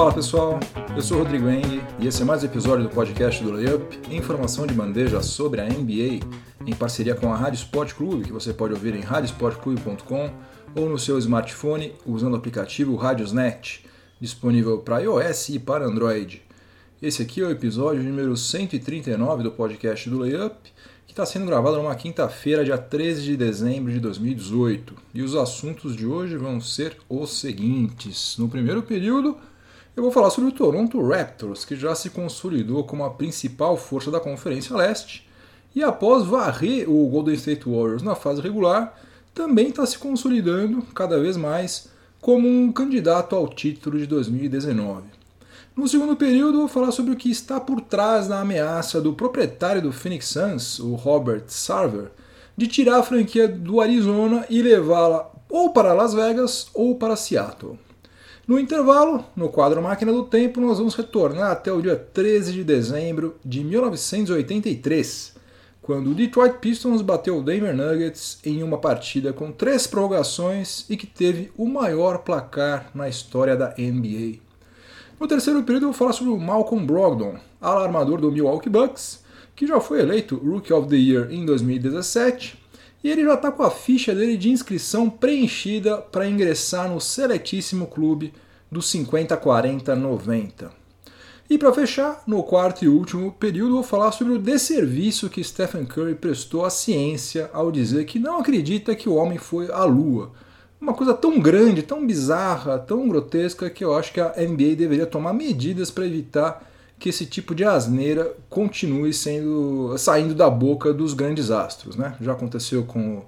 Fala pessoal, eu sou Rodrigo Eng e esse é mais um episódio do podcast do Layup, informação de bandeja sobre a NBA, em parceria com a Rádio Sport Clube, que você pode ouvir em radiosportclube.com ou no seu smartphone usando o aplicativo Radiosnet, disponível para iOS e para Android. Esse aqui é o episódio número 139 do podcast do Layup, que está sendo gravado numa quinta-feira, dia 13 de dezembro de 2018. E os assuntos de hoje vão ser os seguintes. No primeiro período, eu vou falar sobre o Toronto Raptors, que já se consolidou como a principal força da Conferência Leste, e após varrer o Golden State Warriors na fase regular, também está se consolidando cada vez mais como um candidato ao título de 2019. No segundo período, vou falar sobre o que está por trás da ameaça do proprietário do Phoenix Suns, o Robert Sarver, de tirar a franquia do Arizona e levá-la ou para Las Vegas ou para Seattle. No intervalo, no quadro Máquina do Tempo, nós vamos retornar até o dia 13 de dezembro de 1983, quando o Detroit Pistons bateu o Denver Nuggets em uma partida com três prorrogações e que teve o maior placar na história da NBA. No terceiro período, eu vou falar sobre o Malcolm Brogdon, alarmador do Milwaukee Bucks, que já foi eleito Rookie of the Year em 2017, e ele já está com a ficha dele de inscrição preenchida para ingressar no seletíssimo clube dos 50, 40, 90. E para fechar, no quarto e último período, vou falar sobre o desserviço que Stephen Curry prestou à ciência ao dizer que não acredita que o homem foi à Lua uma coisa tão grande, tão bizarra, tão grotesca que eu acho que a NBA deveria tomar medidas para evitar que esse tipo de asneira continue sendo saindo da boca dos grandes astros, né? Já aconteceu com o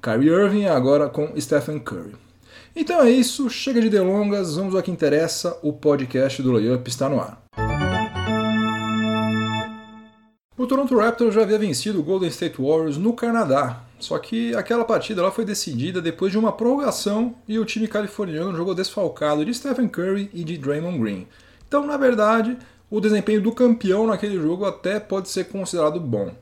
Kyrie Irving, agora com Stephen Curry. Então é isso, chega de delongas, vamos ao que interessa, o podcast do Layup está no ar. O Toronto Raptors já havia vencido o Golden State Warriors no Canadá, só que aquela partida lá foi decidida depois de uma prorrogação e o time californiano jogou desfalcado de Stephen Curry e de Draymond Green. Então, na verdade, o desempenho do campeão naquele jogo até pode ser considerado bom.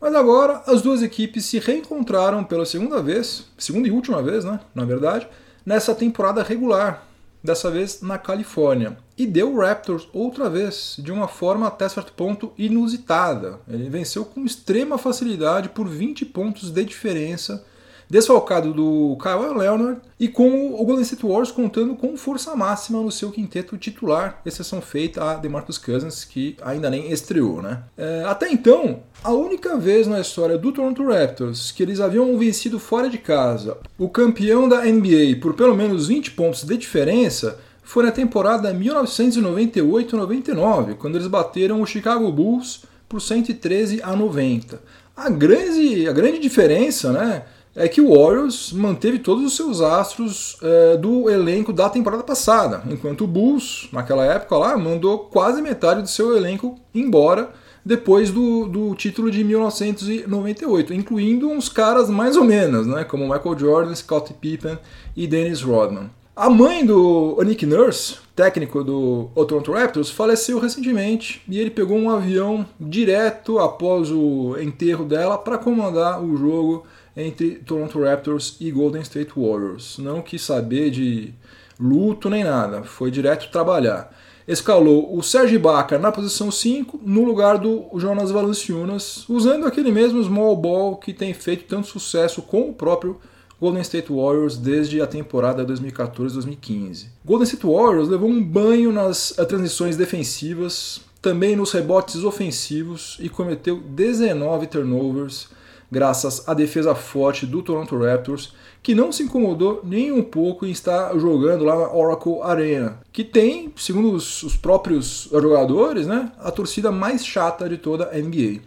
Mas agora as duas equipes se reencontraram pela segunda vez, segunda e última vez, né, na verdade, nessa temporada regular, dessa vez na Califórnia. E deu o Raptors outra vez, de uma forma até certo ponto inusitada. Ele venceu com extrema facilidade por 20 pontos de diferença desfalcado do Kyle Leonard e com o Golden State Warriors contando com força máxima no seu quinteto titular, exceção feita a DeMarcus Cousins, que ainda nem estreou. Né? É, até então, a única vez na história do Toronto Raptors que eles haviam vencido fora de casa o campeão da NBA por pelo menos 20 pontos de diferença foi na temporada 1998-99, quando eles bateram o Chicago Bulls por 113 a 90. A grande, a grande diferença, né? É que o Warriors manteve todos os seus astros é, do elenco da temporada passada, enquanto o Bulls, naquela época lá, mandou quase metade do seu elenco embora depois do, do título de 1998, incluindo uns caras mais ou menos, né, como Michael Jordan, Scottie Pippen e Dennis Rodman. A mãe do Nick Nurse, técnico do Toronto Raptors, faleceu recentemente e ele pegou um avião direto após o enterro dela para comandar o jogo entre Toronto Raptors e Golden State Warriors. Não quis saber de luto nem nada, foi direto trabalhar. Escalou o Serge Ibaka na posição 5, no lugar do Jonas Valanciunas, usando aquele mesmo small ball que tem feito tanto sucesso com o próprio Golden State Warriors desde a temporada 2014-2015. Golden State Warriors levou um banho nas eh, transições defensivas, também nos rebotes ofensivos e cometeu 19 turnovers graças à defesa forte do Toronto Raptors, que não se incomodou nem um pouco em estar jogando lá na Oracle Arena, que tem, segundo os, os próprios jogadores, né, a torcida mais chata de toda a NBA.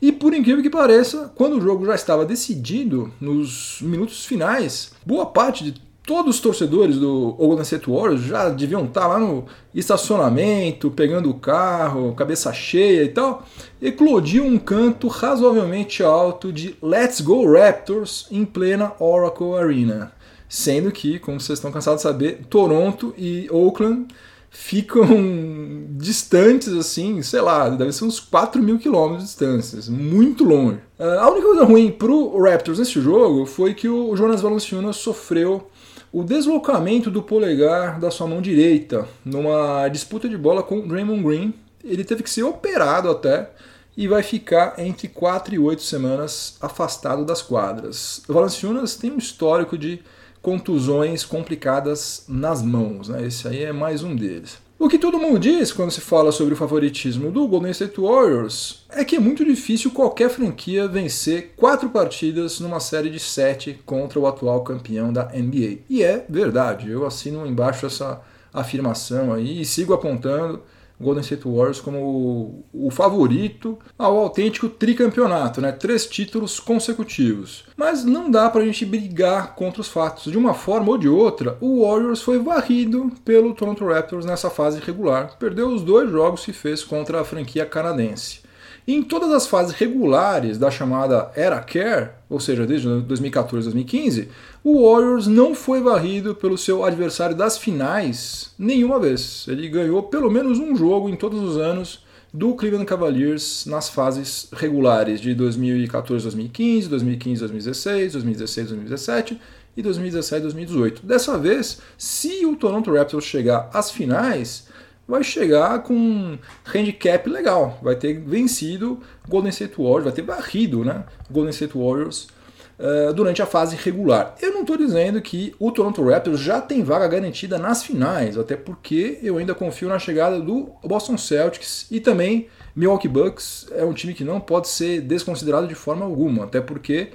E por incrível que pareça, quando o jogo já estava decidido, nos minutos finais, boa parte de todos os torcedores do Golden State Warriors já deviam estar lá no estacionamento, pegando o carro, cabeça cheia e tal, eclodiu um canto razoavelmente alto de Let's Go Raptors em plena Oracle Arena. Sendo que, como vocês estão cansados de saber, Toronto e Oakland ficam distantes, assim, sei lá, deve ser uns 4 mil quilômetros de distâncias, muito longe. Ah, a única coisa ruim pro Raptors nesse jogo foi que o Jonas Valanciunas sofreu o deslocamento do polegar da sua mão direita numa disputa de bola com o Draymond Green. Ele teve que ser operado até e vai ficar entre 4 e 8 semanas afastado das quadras. O Valanciunas tem um histórico de contusões complicadas nas mãos, né? esse aí é mais um deles. O que todo mundo diz quando se fala sobre o favoritismo do Golden State Warriors é que é muito difícil qualquer franquia vencer quatro partidas numa série de sete contra o atual campeão da NBA. E é verdade, eu assino embaixo essa afirmação aí e sigo apontando Golden State Warriors como o, favorito ao autêntico tricampeonato, né? Três títulos consecutivos. Mas não dá para a gente brigar contra os fatos. De uma forma ou de outra, o Warriors foi varrido pelo Toronto Raptors nessa fase regular. Perdeu os dois jogos que fez contra a franquia canadense. E em todas as fases regulares da chamada Era Care, ou seja, desde 2014 2015, o Warriors não foi varrido pelo seu adversário das finais nenhuma vez. Ele ganhou pelo menos um jogo em todos os anos do Cleveland Cavaliers nas fases regulares de 2014 2015, 2015 2016, 2016 2017 e 2017 2018. Dessa vez, se o Toronto Raptors chegar às finais, vai chegar com um handicap legal. Vai ter vencido Golden State Warriors, vai ter varrido né, Golden State Warriors uh, durante a fase regular. Eu não estou dizendo que o Toronto Raptors já tem vaga garantida nas finais, até porque eu ainda confio na chegada do Boston Celtics e também Milwaukee Bucks é um time que não pode ser desconsiderado de forma alguma, até porque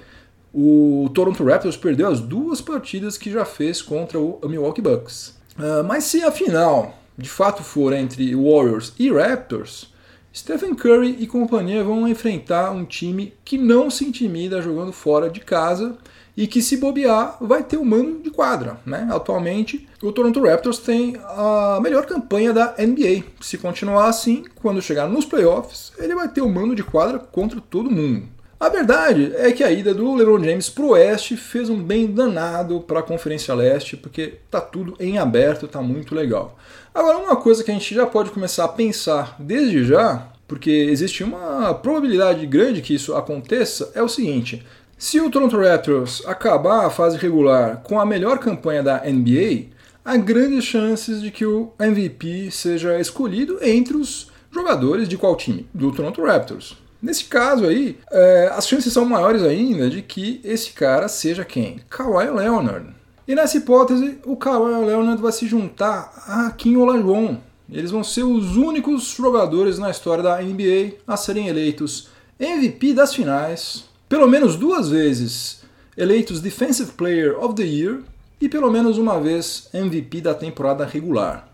o Toronto Raptors perdeu as duas partidas que já fez contra o Milwaukee Bucks. Uh, mas se a final de fato for entre Warriors e Raptors, Stephen Curry e companhia vão enfrentar um time que não se intimida jogando fora de casa e que se bobear vai ter o um mano de quadra. Né? Atualmente, o Toronto Raptors tem a melhor campanha da NBA. Se continuar assim, quando chegar nos playoffs, ele vai ter o um mano de quadra contra todo mundo. A verdade é que a ida do LeBron James pro Oeste fez um bem danado para a Conferência Leste, porque tá tudo em aberto, tá muito legal. Agora, uma coisa que a gente já pode começar a pensar desde já, porque existe uma probabilidade grande que isso aconteça, é o seguinte: se o Toronto Raptors acabar a fase regular com a melhor campanha da NBA, há grandes chances de que o MVP seja escolhido entre os jogadores de qual time? Do Toronto Raptors. Nesse caso aí, é, as chances são maiores ainda de que esse cara seja quem? Kawhi Leonard. E nessa hipótese, o Kawhi Leonard vai se juntar a Kim Olajuwon. Eles vão ser os únicos jogadores na história da NBA a serem eleitos MVP das finais, pelo menos duas vezes eleitos Defensive Player of the Year e pelo menos uma vez MVP da temporada regular.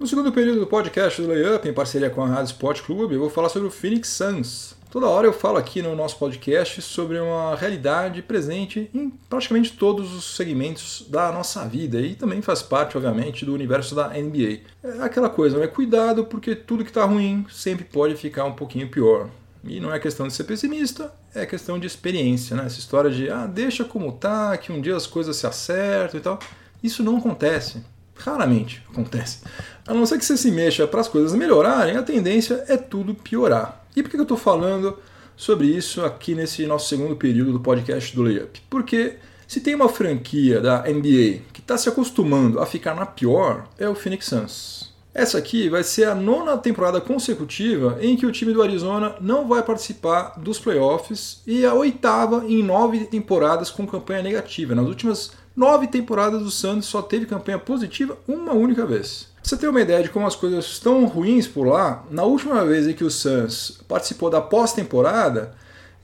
No segundo período do podcast do Layup, em parceria com a Rádio Sport Clube, eu vou falar sobre o Phoenix Suns. Toda hora eu falo aqui no nosso podcast sobre uma realidade presente em praticamente todos os segmentos da nossa vida e também faz parte, obviamente, do universo da NBA. É aquela coisa, né? Cuidado porque tudo que está ruim sempre pode ficar um pouquinho pior. E não é questão de ser pessimista, é questão de experiência, né? Essa história de, ah, deixa como tá, que um dia as coisas se acertam e tal. Isso não acontece. Raramente acontece. A não ser que você se mexa para as coisas melhorarem, a tendência é tudo piorar. E por que eu estou falando sobre isso aqui nesse nosso segundo período do podcast do Layup? Porque se tem uma franquia da NBA que está se acostumando a ficar na pior, é o Phoenix Suns. Essa aqui vai ser a nona temporada consecutiva em que o time do Arizona não vai participar dos playoffs e a oitava em nove temporadas com campanha negativa. Nas últimas nove temporadas do Santos só teve campanha positiva uma única vez. Pra você ter uma ideia de como as coisas estão ruins por lá, na última vez em que o Suns participou da pós-temporada,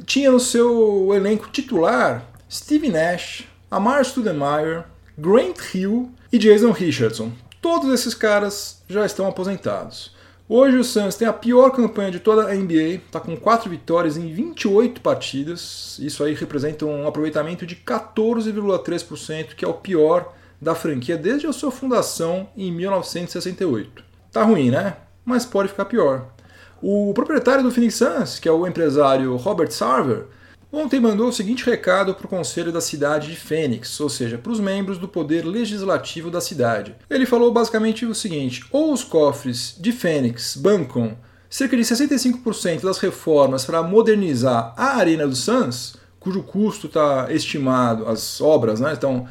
tinha no seu elenco titular Steve Nash, Amar Stoudemire, Grant Hill e Jason Richardson. Todos esses caras já estão aposentados. Hoje o Suns tem a pior campanha de toda a NBA, está com 4 vitórias em 28 partidas. Isso aí representa um aproveitamento de 14,3%, que é o pior da franquia desde a sua fundação em 1968. Tá ruim, né? Mas pode ficar pior. O proprietário do Phoenix Suns, que é o empresário Robert Sarver, Ontem mandou o seguinte recado para o Conselho da cidade de Fênix, ou seja, para os membros do poder legislativo da cidade. Ele falou basicamente o seguinte: ou os cofres de Fênix bancam cerca de 65% das reformas para modernizar a Arena do Suns, cujo custo está estimado, as obras né, estão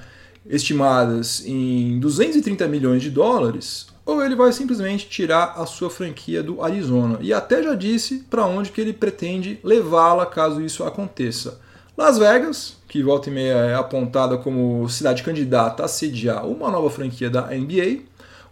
estimadas em 230 milhões de dólares, ou ele vai simplesmente tirar a sua franquia do Arizona. E até já disse para onde que ele pretende levá-la caso isso aconteça. Las Vegas, que volta e meia é apontada como cidade candidata a sediar uma nova franquia da NBA,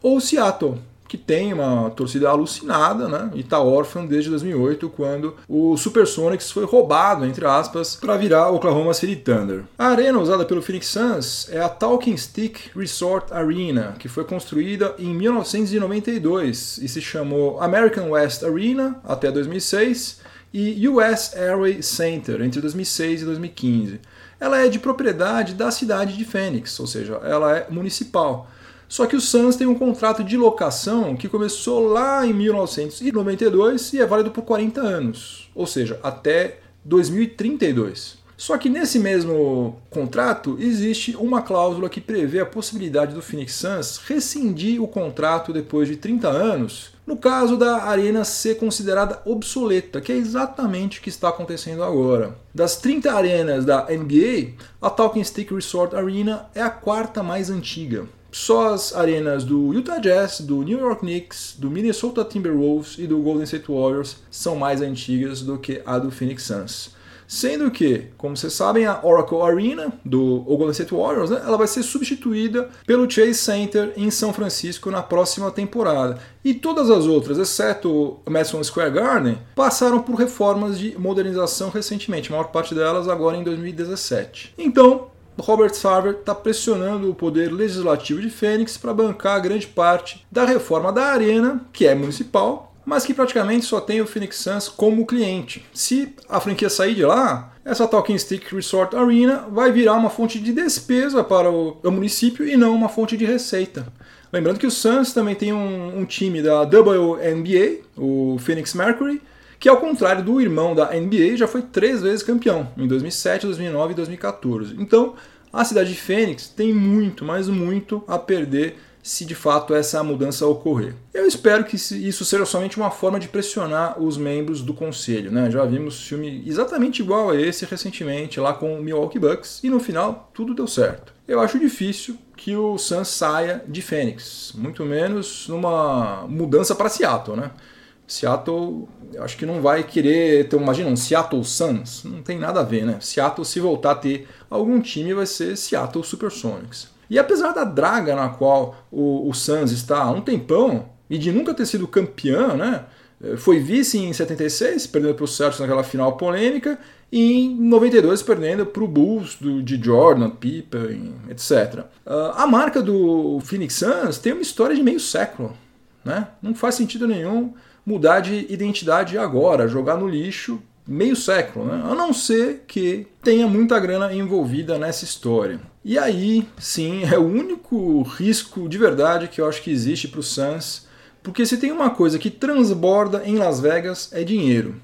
ou Seattle, que tem uma torcida alucinada, né? E tá órfã desde 2008, quando o Supersonics foi roubado, entre aspas, para virar Oklahoma City Thunder. A arena usada pelo Phoenix Suns é a Talking Stick Resort Arena, que foi construída em 1992 e se chamou American West Arena até 2006 e US Airway Center entre 2006 e 2015. Ela é de propriedade da cidade de Phoenix, ou seja, ela é municipal. Só que o Suns tem um contrato de locação que começou lá em 1992 e é válido por 40 anos, ou seja, até 2032. Só que nesse mesmo contrato existe uma cláusula que prevê a possibilidade do Phoenix Suns rescindir o contrato depois de 30 anos, no caso da arena ser considerada obsoleta, que é exatamente o que está acontecendo agora. Das 30 arenas da NBA, a Talking Stick Resort Arena é a quarta mais antiga. Só as arenas do Utah Jazz, do New York Knicks, do Minnesota Timberwolves e do Golden State Warriors são mais antigas do que a do Phoenix Suns. Sendo que, como vocês sabem, a Oracle Arena do Golden State Warriors, né, ela vai ser substituída pelo Chase Center em São Francisco na próxima temporada. E todas as outras, exceto o Madison Square Garden, passaram por reformas de modernização recentemente, a maior parte delas agora em 2017. Então, Robert Sarver está pressionando o poder legislativo de Fênix para bancar grande parte da reforma da arena, que é municipal, mas que praticamente só tem o Phoenix Suns como cliente. Se a franquia sair de lá, essa Talking Stick Resort Arena vai virar uma fonte de despesa para o, município e não uma fonte de receita. Lembrando que o Suns também tem um, um time da WNBA, o Phoenix Mercury, que ao contrário do irmão da NBA já foi três vezes campeão, em 2007, 2009 e 2014. Então, a cidade de Fênix tem muito, mas muito a perder se de fato essa mudança ocorrer. Eu espero que isso seja somente uma forma de pressionar os membros do conselho. Né? Já vimos filme exatamente igual a esse recentemente, lá com o Milwaukee Bucks, e no final tudo deu certo. Eu acho difícil que o Suns saia de Fênix, muito menos numa mudança para Seattle. Né? Seattle, acho que não vai querer ter, imagina, um Seattle Suns, não tem nada a ver, né? Seattle, se voltar a ter algum time, vai ser Seattle Supersonics. E apesar da draga na qual o, o Suns está há um tempão, e de nunca ter sido campeão, né? Foi vice em 76, perdendo para o Celtics naquela final polêmica, e em 92 perdendo para o Bulls do, de Jordan, Pippen, etc. Ah, a marca do Phoenix Suns tem uma história de meio século. Né? Não faz sentido nenhum mudar de identidade agora, jogar no lixo meio século, né? a não ser que tenha muita grana envolvida nessa história. E aí, sim, é o único risco de verdade que eu acho que existe para o Suns, porque se tem uma coisa que transborda em Las Vegas é dinheiro.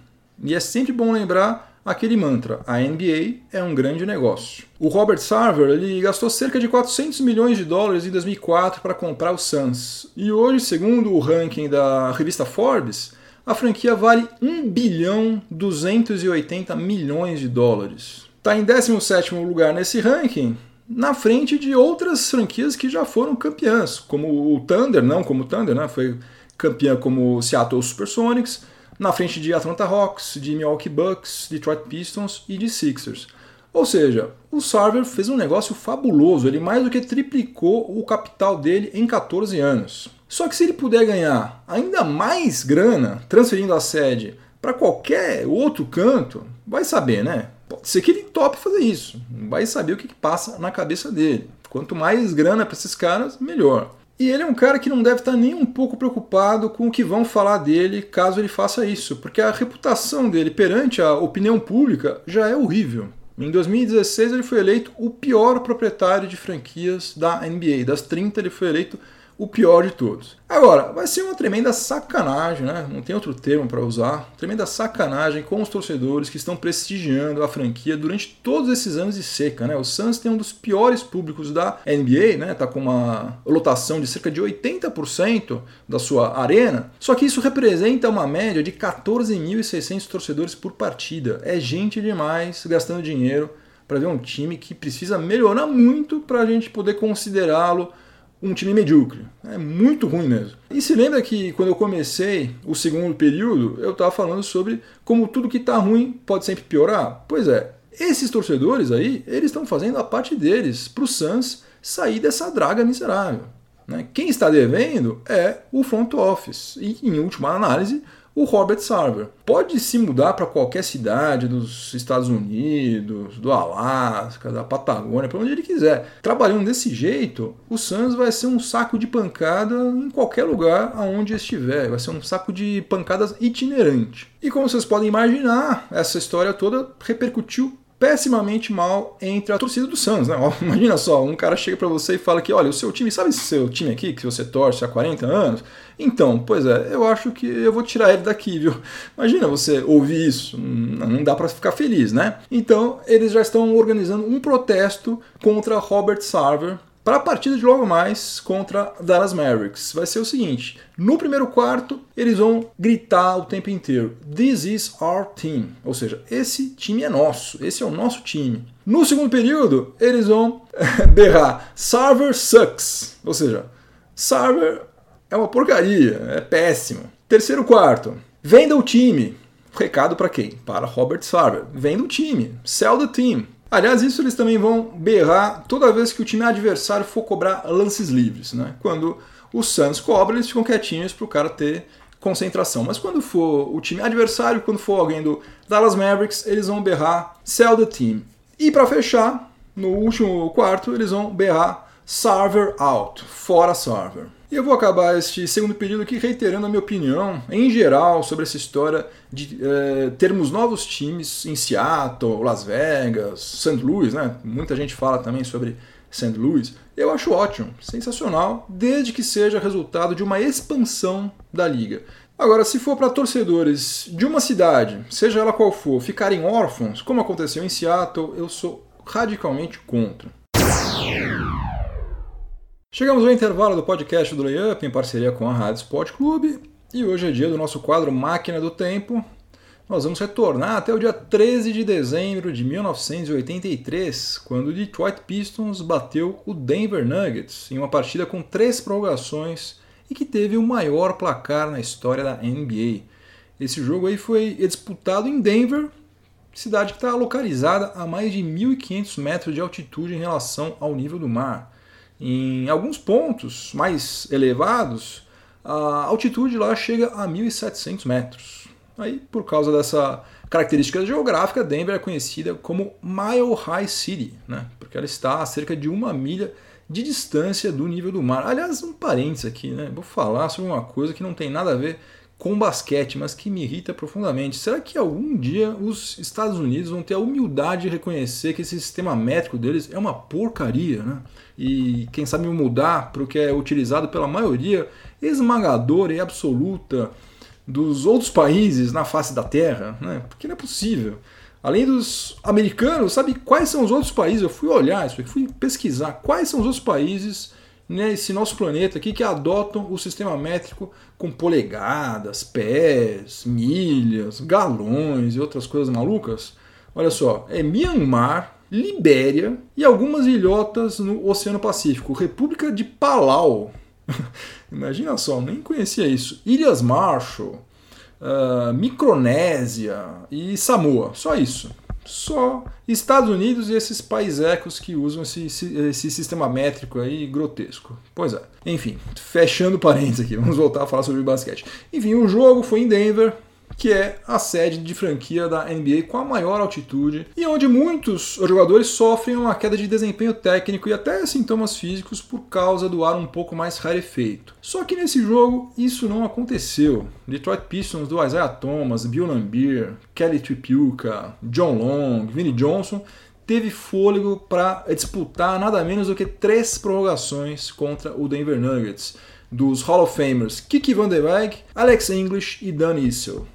E é sempre bom lembrar aquele mantra: a NBA é um grande negócio. O Robert Sarver ele gastou cerca de 400 milhões de dólares em 2004 para comprar o Suns. E hoje, segundo o ranking da revista Forbes, a franquia vale 1 bilhão 280 milhões de dólares. Está em 17 lugar nesse ranking, na frente de outras franquias que já foram campeãs, como o Thunder, não como o Thunder, né? foi campeã como o Seattle Supersonics, na frente de Atlanta Hawks, de Milwaukee Bucks, Detroit Pistons e de Sixers. Ou seja, o Sarver fez um negócio fabuloso, ele mais do que triplicou o capital dele em 14 anos. Só que se ele puder ganhar ainda mais grana transferindo a sede para qualquer outro canto, vai saber, né? Pode ser que ele tope fazer isso, vai saber o que, que passa na cabeça dele. Quanto mais grana para esses caras, melhor. E ele é um cara que não deve estar nem um pouco preocupado com o que vão falar dele caso ele faça isso, porque a reputação dele perante a opinião pública já é horrível. Em 2016 ele foi eleito o pior proprietário de franquias da NBA. Das 30 ele foi eleito o pior de todos. Agora, vai ser uma tremenda sacanagem, né? Não tem outro termo para usar. Tremenda sacanagem com os torcedores que estão prestigiando a franquia durante todos esses anos de seca, né? O Suns tem um dos piores públicos da NBA, né? Tá com uma lotação de cerca de 80% da sua arena. Só que isso representa uma média de 14.600 torcedores por partida. É gente demais gastando dinheiro para ver um time que precisa melhorar muito para a gente poder considerá-lo um time medíocre. É muito ruim mesmo. E se lembra que quando eu comecei o segundo período, eu estava falando sobre como tudo que está ruim pode sempre piorar? Pois é, esses torcedores aí, eles estão fazendo a parte deles para o Suns sair dessa draga miserável. Né? Quem está devendo é o front office e, em última análise, o Robert Sarver. Pode se mudar para qualquer cidade dos Estados Unidos, do Alasca, da Patagônia, para onde ele quiser. Trabalhando desse jeito, o Suns vai ser um saco de pancada em qualquer lugar aonde estiver. Vai ser um saco de pancadas itinerante. E como vocês podem imaginar, essa história toda repercutiu pessimamente mal entre a torcida do Suns, né? Imagina só, um cara chega para você e fala que, olha, o seu time, sabe esse seu time aqui que você torce há 40 anos? Então, pois é, eu acho que eu vou tirar ele daqui, viu? Imagina você ouvir isso, não dá para ficar feliz, né? Então, eles já estão organizando um protesto contra Robert Sarver, para a partida de logo mais contra Dallas Mavericks. Vai ser o seguinte: no primeiro quarto, eles vão gritar o tempo inteiro: This is our team. Ou seja, esse time é nosso, esse é o nosso time. No segundo período, eles vão berrar: Server sucks. Ou seja, Server é uma porcaria, é péssimo. Terceiro quarto, venda o time. Recado para quem? Para Robert Sarver. Venda o time. Sell the team. Aliás, isso eles também vão berrar toda vez que o time adversário for cobrar lances livres. Né? Quando o Suns cobra, eles ficam quietinhos para o cara ter concentração. Mas quando for o time adversário, quando for alguém do Dallas Mavericks, eles vão berrar sell the team. E para fechar, no último quarto, eles vão berrar server out, fora server. E eu vou acabar este segundo período aqui reiterando a minha opinião, em geral, sobre essa história de é, termos novos times em Seattle, Las Vegas, St. Louis, né? Muita gente fala também sobre St. Louis. Eu acho ótimo, sensacional, desde que seja resultado de uma expansão da liga. Agora, se for para torcedores de uma cidade, seja ela qual for, ficarem órfãos, como aconteceu em Seattle, eu sou radicalmente contra. Chegamos ao intervalo do podcast do Layup em parceria com a Rádio Sport Clube e hoje é dia do nosso quadro Máquina do Tempo. Nós vamos retornar até o dia 13 de dezembro de 1983, quando o Detroit Pistons bateu o Denver Nuggets em uma partida com três prorrogações e que teve o maior placar na história da NBA. Esse jogo aí foi disputado em Denver, cidade que está localizada a mais de 1.500 metros de altitude em relação ao nível do mar. Em alguns pontos mais elevados, a altitude lá chega a 1.700 metros. Aí, por causa dessa característica geográfica, Denver é conhecida como Mile High City, né? porque ela está a cerca de uma milha de distância do nível do mar. Aliás, um parênteses aqui, né? vou falar sobre uma coisa que não tem nada a ver com basquete, mas que me irrita profundamente. Será que algum dia os Estados Unidos vão ter a humildade de reconhecer que esse sistema métrico deles é uma porcaria, né? E quem sabe mudar para o que é utilizado pela maioria esmagadora e absoluta dos outros países na face da Terra, né? Porque não é possível. Além dos americanos, sabe quais são os outros países? Eu fui olhar isso, fui pesquisar quais são os outros países nesse nosso planeta aqui que adotam o sistema métrico com polegadas, pés, milhas, galões e outras coisas malucas. Olha só, é Myanmar, Libéria e algumas ilhotas no Oceano Pacífico. República de Palau. Imagina só, nem conhecia isso. Ilhas Marshall, uh, Micronésia e Samoa. Só isso só Estados Unidos e esses paisecos que usam esse, esse, sistema métrico aí grotesco. Pois é. Enfim, fechando parênteses aqui, vamos voltar a falar sobre basquete. Enfim, o jogo foi em Denver, que é a sede de franquia da NBA com a maior altitude e onde muitos jogadores sofrem uma queda de desempenho técnico e até sintomas físicos por causa do ar um pouco mais rarefeito. Só que nesse jogo isso não aconteceu. Detroit Pistons do Isaiah Thomas, Bill Lambier, Kelly Tripucka, John Long, Vinnie Johnson teve fôlego para disputar nada menos do que três prorrogações contra o Denver Nuggets, dos Hall of Famers Kiki Van Der Weyck, Alex English e Dan Issel.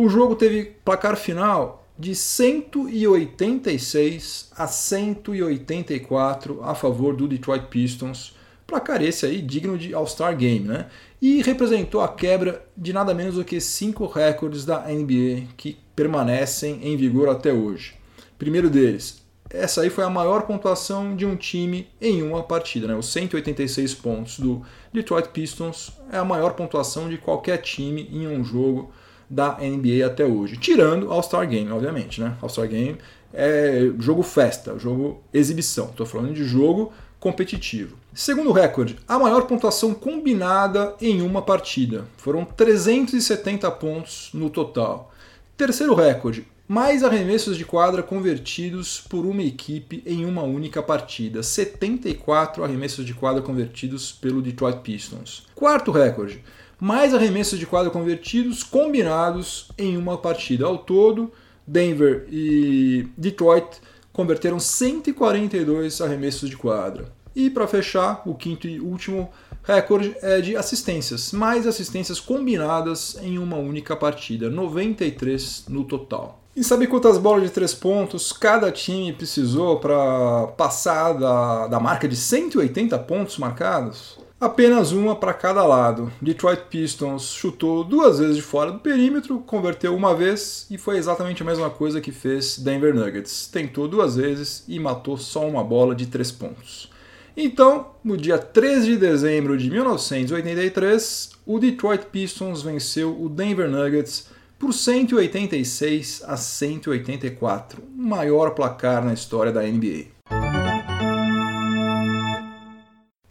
O jogo teve placar final de 186 a 184 a favor do Detroit Pistons, placar esse aí digno de All-Star Game, né? E representou a quebra de nada menos do que cinco recordes da NBA que permanecem em vigor até hoje. Primeiro deles, essa aí foi a maior pontuação de um time em uma partida. Né? Os 186 pontos do Detroit Pistons é a maior pontuação de qualquer time em um jogo da NBA até hoje. Tirando All-Star Game, obviamente. Né? All-Star Game é jogo festa, jogo exibição. Estou falando de jogo competitivo. Segundo recorde, a maior pontuação combinada em uma partida. Foram 370 pontos no total. Terceiro recorde, mais arremessos de quadra convertidos por uma equipe em uma única partida. 74 arremessos de quadra convertidos pelo Detroit Pistons. Quarto recorde, mais arremessos de quadra convertidos combinados em uma partida. Ao todo, Denver e Detroit converteram 142 arremessos de quadra. E para fechar, o quinto e último recorde é de assistências, mais assistências combinadas em uma única partida, 93 no total. E sabe quantas bolas de três pontos cada time precisou para passar da, da marca de 180 pontos marcados? Apenas uma para cada lado. Detroit Pistons chutou duas vezes de fora do perímetro, converteu uma vez e foi exatamente a mesma coisa que fez Denver Nuggets. Tentou duas vezes e matou só uma bola de três pontos. Então, no dia 13 de dezembro de 1983, o Detroit Pistons venceu o Denver Nuggets por 186 a 184, o maior placar na história da NBA.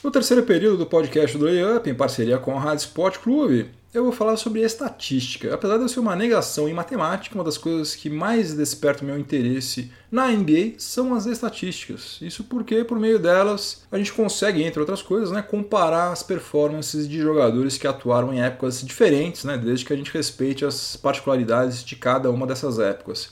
No terceiro período do podcast do Layup, em parceria com a Rádio Sport Clube, eu vou falar sobre estatística. Apesar de eu ser uma negação em matemática, uma das coisas que mais desperta o meu interesse na NBA são as estatísticas. Isso porque, por meio delas, a gente consegue, entre outras coisas, né, comparar as performances de jogadores que atuaram em épocas diferentes, né, desde que a gente respeite as particularidades de cada uma dessas épocas.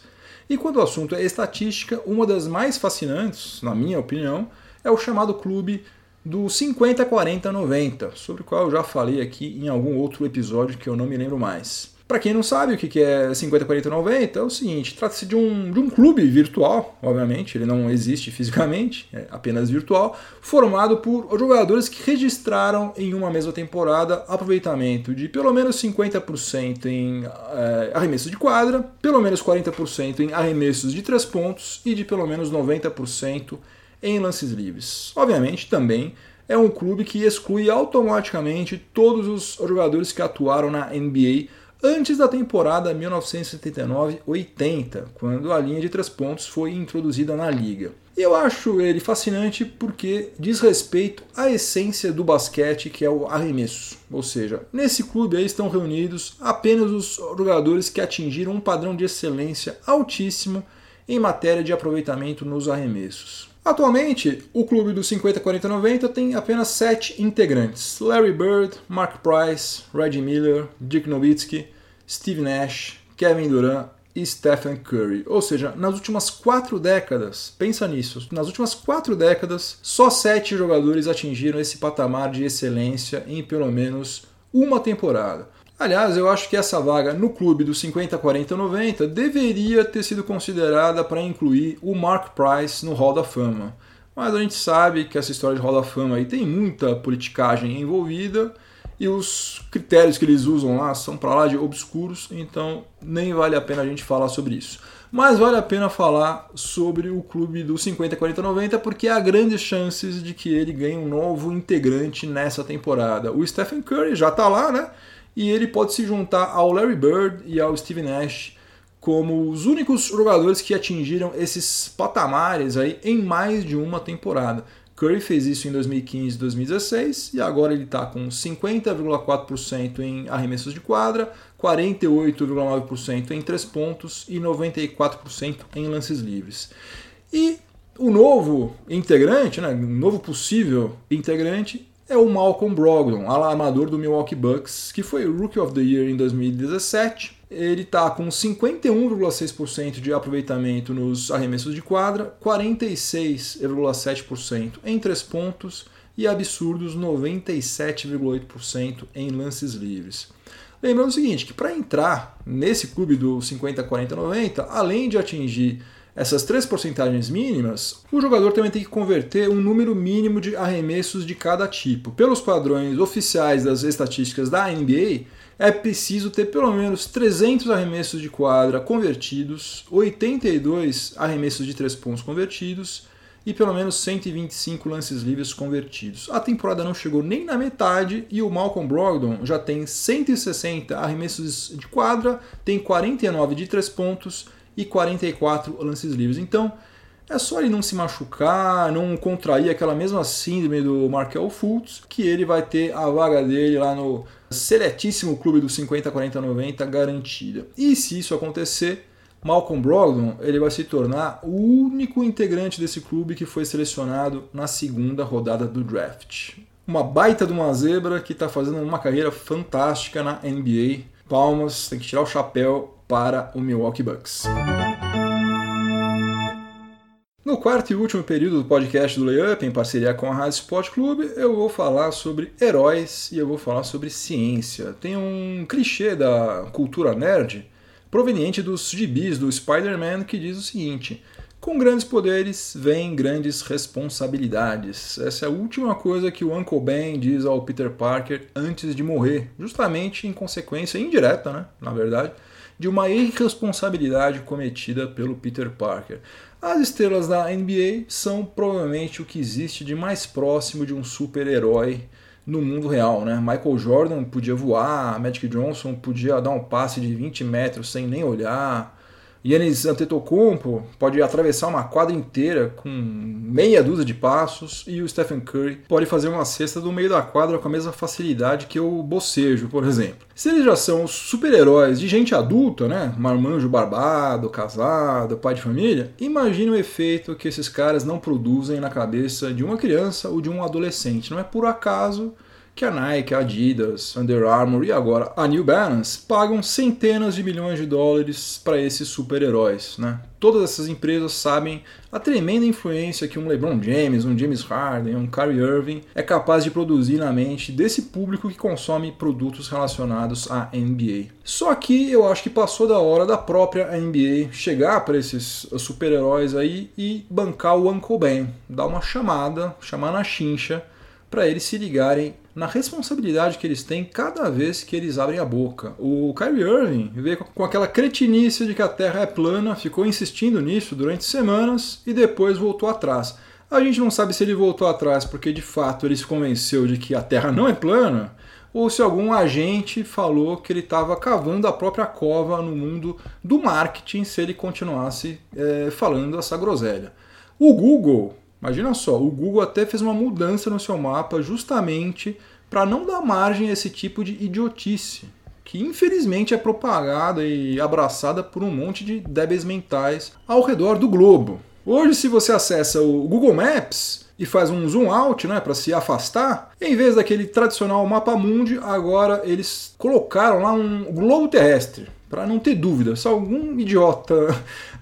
E quando o assunto é estatística, uma das mais fascinantes, na minha opinião, é o chamado clube do 50, 40, 90, sobre o qual eu já falei aqui em algum outro episódio que eu não me lembro mais. Para quem não sabe o que é 50, 40, 90, é o seguinte: trata-se de um, de um clube virtual, obviamente, ele não existe fisicamente, é apenas virtual, formado por jogadores que registraram em uma mesma temporada aproveitamento de pelo menos 50% em é, arremessos de quadra, pelo menos 40% em arremessos de três pontos e de pelo menos 90% em lances livres. Obviamente, também é um clube que exclui automaticamente todos os jogadores que atuaram na NBA antes da temporada 1979-80, quando a linha de três pontos foi introduzida na liga. Eu acho ele fascinante porque diz respeito à essência do basquete, que é o arremesso. Ou seja, nesse clube aí estão reunidos apenas os jogadores que atingiram um padrão de excelência altíssimo em matéria de aproveitamento nos arremessos. Atualmente, o clube do 50, 40, 90 tem apenas sete integrantes: Larry Bird, Mark Price, Reggie Miller, Dick Nowitzki, Steve Nash, Kevin Durant e Stephen Curry. Ou seja, nas últimas quatro décadas, pensa nisso, nas últimas quatro décadas, só sete jogadores atingiram esse patamar de excelência em pelo menos uma temporada. Aliás, eu acho que essa vaga no clube dos 50, 40, 90 deveria ter sido considerada para incluir o Mark Price no Hall da Fama. Mas a gente sabe que essa história de Hall da Fama aí tem muita politicagem envolvida e os critérios que eles usam lá são para lá de obscuros, então nem vale a pena a gente falar sobre isso. Mas vale a pena falar sobre o clube do 50, 40, 90 porque há grandes chances de que ele ganhe um novo integrante nessa temporada. O Stephen Curry já está lá, né? E ele pode se juntar ao Larry Bird e ao Steve Nash como os únicos jogadores que atingiram esses patamares aí em mais de uma temporada. Curry fez isso em 2015 e 2016 e agora ele está com 50,4% em arremessos de quadra, 48,9% em três pontos e 94% em lances livres. E o novo integrante, né, o novo possível integrante é o Malcolm Brogdon, alarmador do Milwaukee Bucks, que foi Rookie of the Year em 2017 ele está com 51,6% de aproveitamento nos arremessos de quadra, 46,7% em três pontos e absurdos 97,8% em lances livres. Lembrando o seguinte, que para entrar nesse clube do 50, 40, 90, além de atingir essas três porcentagens mínimas, o jogador também tem que converter um número mínimo de arremessos de cada tipo. Pelos padrões oficiais das estatísticas da NBA, é preciso ter pelo menos 300 arremessos de quadra convertidos, 82 arremessos de três pontos convertidos e pelo menos 125 lances livres convertidos. A temporada não chegou nem na metade e o Malcolm Brogdon já tem 160 arremessos de quadra, tem 49 de três pontos e 44 lances livres. Então, é só ele não se machucar, não contrair aquela mesma síndrome do Markel Fultz, que ele vai ter a vaga dele lá no seletíssimo clube do 50, 40, 90 garantida. E se isso acontecer, Malcolm Brogdon ele vai se tornar o único integrante desse clube que foi selecionado na segunda rodada do draft. Uma baita de uma zebra que está fazendo uma carreira fantástica na NBA. Palmas, tem que tirar o chapéu para o Milwaukee Bucks. No quarto e último período do podcast do Layup, em parceria com a Rádio Sport Clube, eu vou falar sobre heróis e eu vou falar sobre ciência. Tem um clichê da cultura nerd proveniente dos gibis do Spider-Man que diz o seguinte: com grandes poderes vem grandes responsabilidades. Essa é a última coisa que o Uncle Ben diz ao Peter Parker antes de morrer, justamente em consequência indireta, né, na verdade, de uma irresponsabilidade cometida pelo Peter Parker. As estrelas da NBA são provavelmente o que existe de mais próximo de um super-herói no mundo real, né? Michael Jordan podia voar, Magic Johnson podia dar um passe de 20 metros sem nem olhar, Yannis Antetokounmpo pode atravessar uma quadra inteira com meia dúzia de passos e o Stephen Curry pode fazer uma cesta do meio da quadra com a mesma facilidade que o bocejo, por exemplo. Se eles já são super-heróis de gente adulta, né, marmanjo barbado, casado, pai de família, imagine o efeito que esses caras não produzem na cabeça de uma criança ou de um adolescente. Não é por acaso que a Nike, a Adidas, Under Armour e agora a New Balance pagam centenas de milhões de dólares para esses super-heróis. Né? Todas essas empresas sabem a tremenda influência que um LeBron James, um James Harden, um Kyrie Irving é capaz de produzir na mente desse público que consome produtos relacionados à NBA. Só que eu acho que passou da hora da própria NBA chegar para esses super-heróis aí e bancar o Uncle Ben, dar uma chamada, chamar na chincha para eles se ligarem na responsabilidade que eles têm cada vez que eles abrem a boca. O Kyrie Irving veio com aquela cretinice de que a Terra é plana, ficou insistindo nisso durante semanas e depois voltou atrás. A gente não sabe se ele voltou atrás porque de fato ele se convenceu de que a Terra não é plana ou se algum agente falou que ele estava cavando a própria cova no mundo do marketing se ele continuasse é, falando essa groselha. O Google Imagina só, o Google até fez uma mudança no seu mapa justamente para não dar margem a esse tipo de idiotice, que infelizmente é propagada e abraçada por um monte de débeis mentais ao redor do globo. Hoje, se você acessa o Google Maps e faz um zoom out né, para se afastar, em vez daquele tradicional mapa mundi, agora eles colocaram lá um globo terrestre para não ter dúvida. Se algum idiota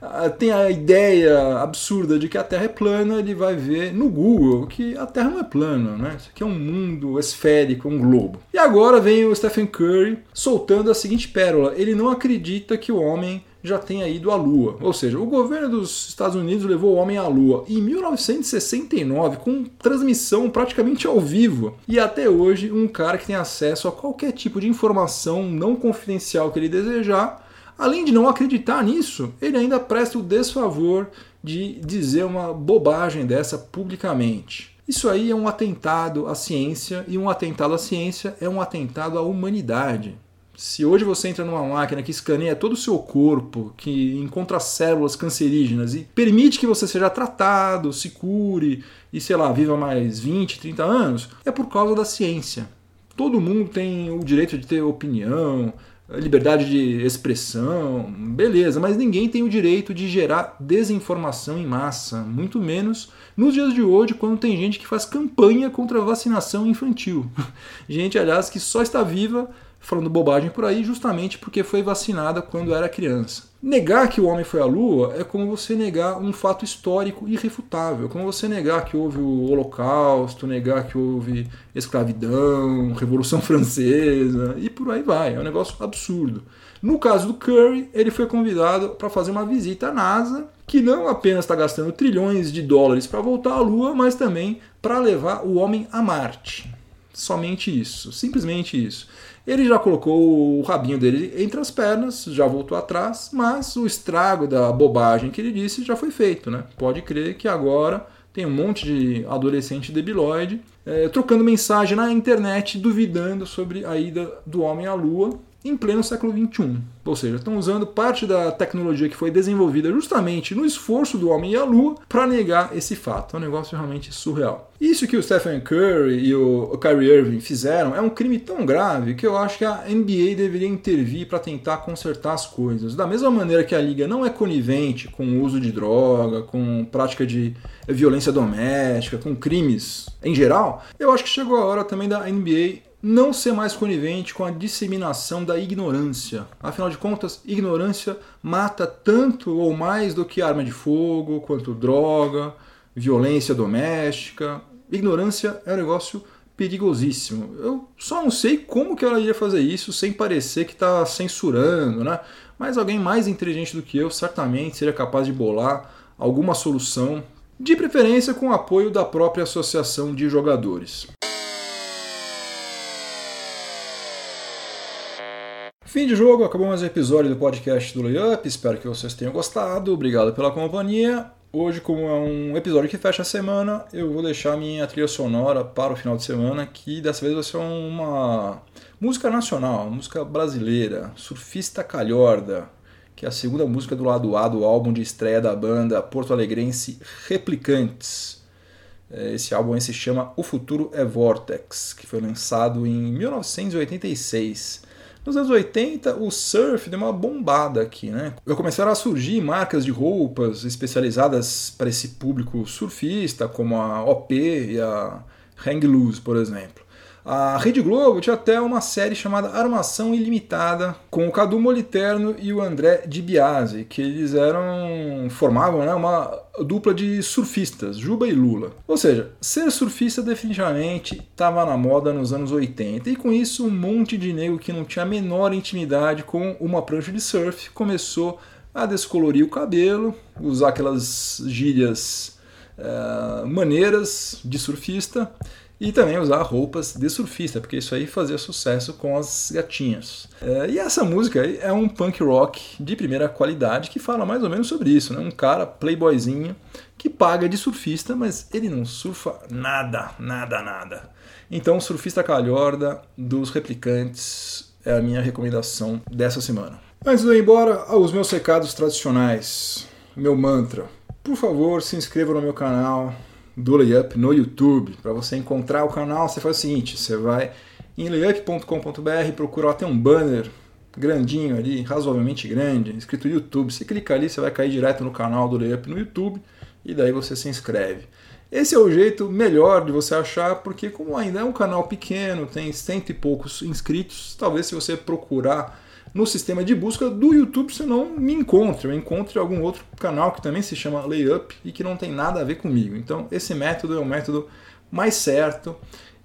ah, tem a ideia absurda de que a Terra é plana, ele vai ver no Google que a Terra não é plana, né? Isso aqui é um mundo esférico, um globo. E agora vem o Stephen Curry soltando a seguinte pérola: ele não acredita que o homem já tenha ido à Lua. Ou seja, o governo dos Estados Unidos levou o homem à Lua em 1969, com transmissão praticamente ao vivo. E até hoje, um cara que tem acesso a qualquer tipo de informação não confidencial que ele desejar, além de não acreditar nisso, ele ainda presta o desfavor de dizer uma bobagem dessa publicamente. Isso aí é um atentado à ciência, e um atentado à ciência é um atentado à humanidade. Se hoje você entra numa máquina que escaneia todo o seu corpo, que encontra células cancerígenas e permite que você seja tratado, se cure e, sei lá, viva mais 20, 30 anos, é por causa da ciência. Todo mundo tem o direito de ter opinião, liberdade de expressão, beleza, mas ninguém tem o direito de gerar desinformação em massa, muito menos nos dias de hoje, quando tem gente que faz campanha contra a vacinação infantil. Gente, aliás, que só está viva falando bobagem por aí justamente porque foi vacinada quando era criança. Negar que o homem foi à Lua é como você negar um fato histórico irrefutável, como você negar que houve o Holocausto, negar que houve escravidão, Revolução Francesa e por aí vai. É um negócio absurdo. No caso do Curry, ele foi convidado para fazer uma visita à NASA, que não apenas está gastando trilhões de dólares para voltar à Lua, mas também para levar o homem a Marte. Somente isso, simplesmente isso. Ele já colocou o rabinho dele entre as pernas, já voltou atrás, mas o estrago da bobagem que ele disse já foi feito, né? Pode crer que agora tem um monte de adolescente debilóide é, trocando mensagem na internet duvidando sobre a ida do homem à lua em pleno século XXI. Ou seja, estão usando parte da tecnologia que foi desenvolvida justamente no esforço do homem e a lua para negar esse fato. É um negócio realmente surreal. Isso que o Stephen Curry e o Kyrie Irving fizeram é um crime tão grave que eu acho que a NBA deveria intervir para tentar consertar as coisas. Da mesma maneira que a liga não é conivente com o uso de droga, com prática de violência doméstica, com crimes em geral, eu acho que chegou a hora também da NBA não ser mais conivente com a disseminação da ignorância. Afinal de contas, ignorância mata tanto ou mais do que arma de fogo, quanto droga, violência doméstica. Ignorância é um negócio perigosíssimo. Eu só não sei como que ela ia fazer isso sem parecer que está censurando, né? Mas alguém mais inteligente do que eu certamente seria capaz de bolar alguma solução, de preferência com o apoio da própria associação de jogadores. Fim de jogo, acabou mais um episódio do podcast do Layup. Espero que vocês tenham gostado. Obrigado pela companhia. Hoje, como é um episódio que fecha a semana, eu vou deixar minha trilha sonora para o final de semana, que dessa vez vai ser uma música nacional, música brasileira, Surfista Calhorda, que é a segunda música do lado A do álbum de estreia da banda porto-alegrense Replicantes. É, esse álbum se chama O Futuro é Vortex, que foi lançado em 1986. Nos anos 80, o surf deu uma bombada aqui, né? Começaram a surgir marcas de roupas especializadas para esse público surfista, como a OP e a Hang Loose, por exemplo. A Rede Globo tinha até uma série chamada Armação Ilimitada, com o Cadu Moliterno e o André Di Biase, que eles eram formavam né, uma dupla de surfistas, Juba e Lula. Ou seja, ser surfista definitivamente estava na moda nos anos 80, e com isso um monte de nego que não tinha a menor intimidade com uma prancha de surf começou a descolorir o cabelo, usar aquelas gírias uh, maneiras de surfista e também usar roupas de surfista, porque isso aí fazia sucesso com as gatinhas. É, e essa música é um punk rock de primeira qualidade que fala mais ou menos sobre isso, né? Um cara playboyzinho que paga de surfista, mas ele não surfa nada, nada, nada. Então, Surfista Calhorda dos Replicantes é a minha recomendação dessa semana. Antes de eu ir embora, aos meus recados tradicionais, meu mantra. Por favor, se inscreva no meu canal, do Layup no YouTube. Para você encontrar o canal, você faz o seguinte: você vai em layup.com.br, procura tem um banner grandinho ali, razoavelmente grande, escrito YouTube. Você clica ali, você vai cair direto no canal do Layup no YouTube e daí você se inscreve. Esse é o jeito melhor de você achar, porque como ainda é um canal pequeno, tem cento e poucos inscritos, talvez se você procurar no sistema de busca do YouTube você não me encontre. Eu encontre algum outro canal que também se chama Layup e que não tem nada a ver comigo. Então, esse método é o método mais certo.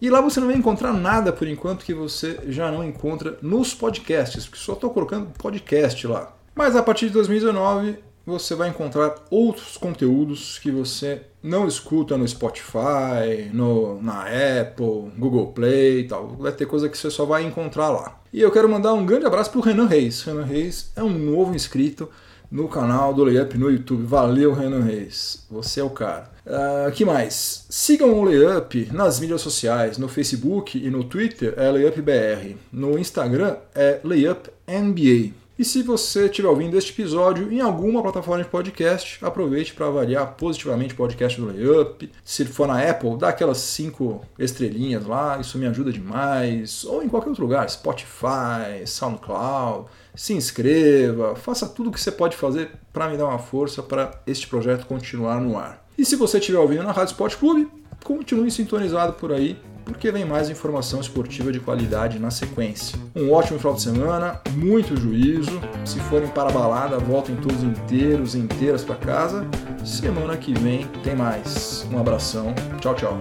E lá você não vai encontrar nada por enquanto que você já não encontra nos podcasts, porque só estou colocando podcast lá. Mas a partir de 2019 você vai encontrar outros conteúdos que você não escuta no Spotify, no, na Apple, Google Play e tal. Vai ter coisa que você só vai encontrar lá. E eu quero mandar um grande abraço para o Renan Reis. Renan Reis é um novo inscrito no canal do Layup no YouTube. Valeu, Renan Reis. Você é o cara. Uh, que mais? Sigam o Layup nas mídias sociais, no Facebook e no Twitter é LayupBR. No Instagram é LayupNBA. E se você estiver ouvindo este episódio em alguma plataforma de podcast, aproveite para avaliar positivamente o podcast do Layup. Se for na Apple, dá aquelas cinco estrelinhas lá, isso me ajuda demais. Ou em qualquer outro lugar, Spotify, SoundCloud. Se inscreva, faça tudo o que você pode fazer para me dar uma força para este projeto continuar no ar. E se você estiver ouvindo na Rádio Sport Clube, continue sintonizado por aí porque vem mais informação esportiva de qualidade na sequência. Um ótimo final de semana, muito juízo. Se forem para a balada, voltem todos inteiros inteiras para casa. Semana que vem tem mais. Um abração. Tchau, tchau.